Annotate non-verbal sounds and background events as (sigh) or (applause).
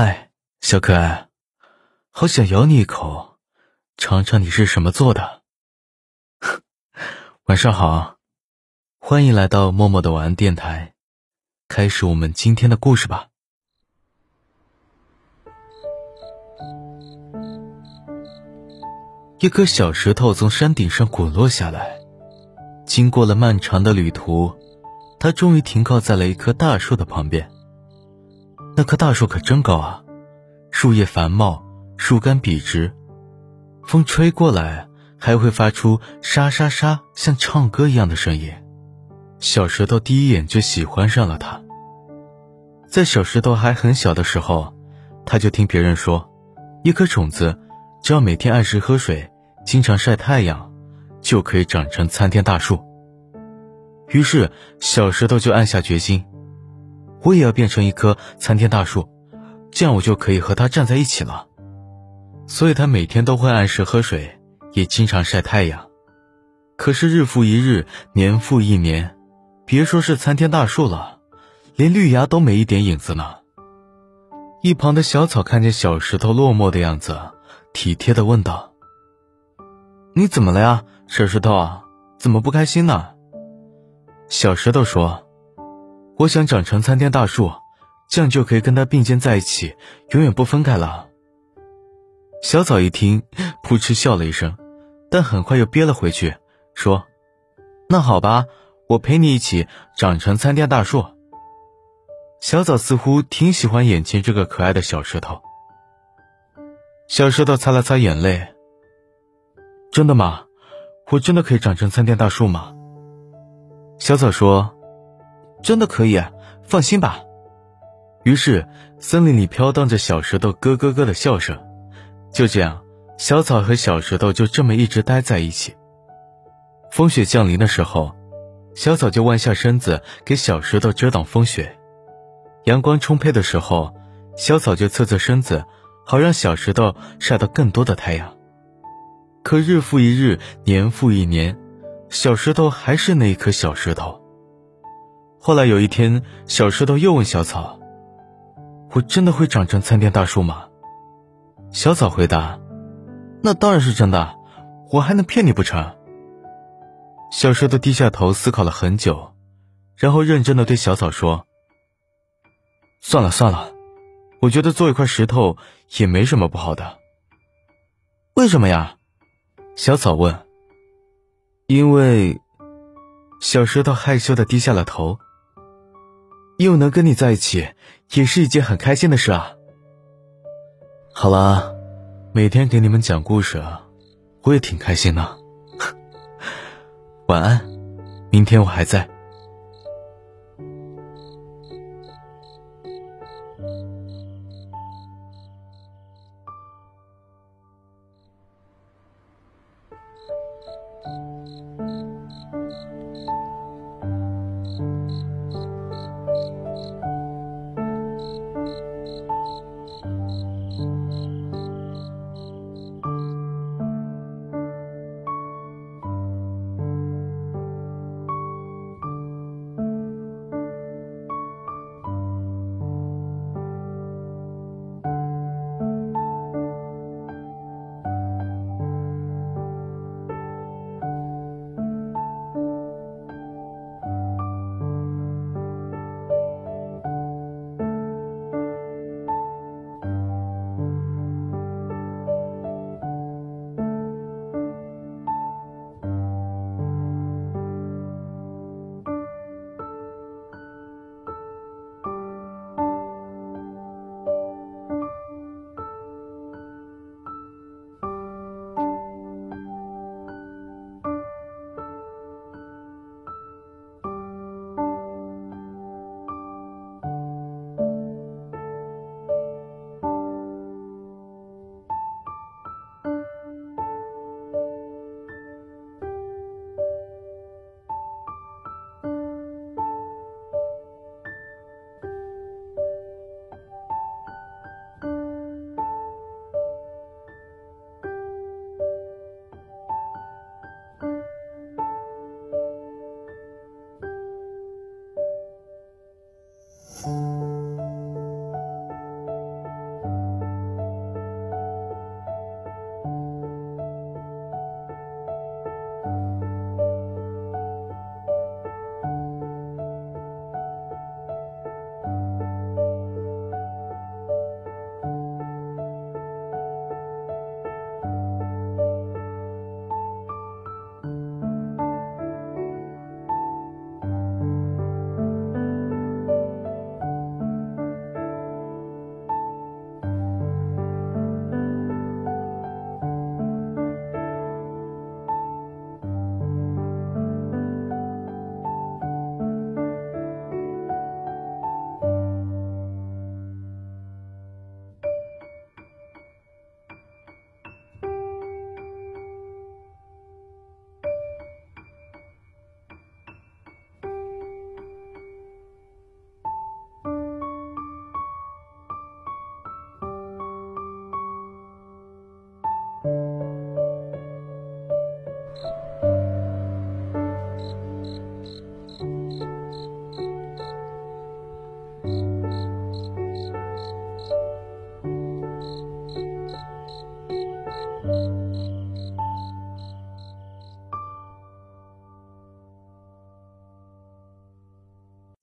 嗨，小可爱，好想咬你一口，尝尝你是什么做的。(laughs) 晚上好，欢迎来到默默的晚安电台，开始我们今天的故事吧。一颗小石头从山顶上滚落下来，经过了漫长的旅途，它终于停靠在了一棵大树的旁边。那棵大树可真高啊，树叶繁茂，树干笔直，风吹过来还会发出沙沙沙像唱歌一样的声音。小石头第一眼就喜欢上了它。在小石头还很小的时候，他就听别人说，一颗种子只要每天按时喝水，经常晒太阳，就可以长成参天大树。于是小石头就暗下决心。我也要变成一棵参天大树，这样我就可以和它站在一起了。所以，他每天都会按时喝水，也经常晒太阳。可是，日复一日，年复一年，别说是参天大树了，连绿芽都没一点影子呢。一旁的小草看见小石头落寞的样子，体贴的问道：“你怎么了呀，小石头啊？怎么不开心呢？”小石头说。我想长成参天大树，这样就可以跟他并肩在一起，永远不分开了。小草一听，扑哧笑了一声，但很快又憋了回去，说：“那好吧，我陪你一起长成参天大树。”小草似乎挺喜欢眼前这个可爱的小石头。小石头擦了擦眼泪：“真的吗？我真的可以长成参天大树吗？”小草说。真的可以，放心吧。于是，森林里飘荡着小石头咯咯咯的笑声。就这样，小草和小石头就这么一直待在一起。风雪降临的时候，小草就弯下身子给小石头遮挡风雪；阳光充沛的时候，小草就侧侧身子，好让小石头晒到更多的太阳。可日复一日，年复一年，小石头还是那一颗小石头。后来有一天，小石头又问小草：“我真的会长成参天大树吗？”小草回答：“那当然是真的，我还能骗你不成？”小石头低下头思考了很久，然后认真的对小草说：“算了算了，我觉得做一块石头也没什么不好的。”为什么呀？小草问。因为，小石头害羞的低下了头。又能跟你在一起也是一件很开心的事啊。好了每天给你们讲故事我也挺开心的 (laughs) 晚安明天我还在。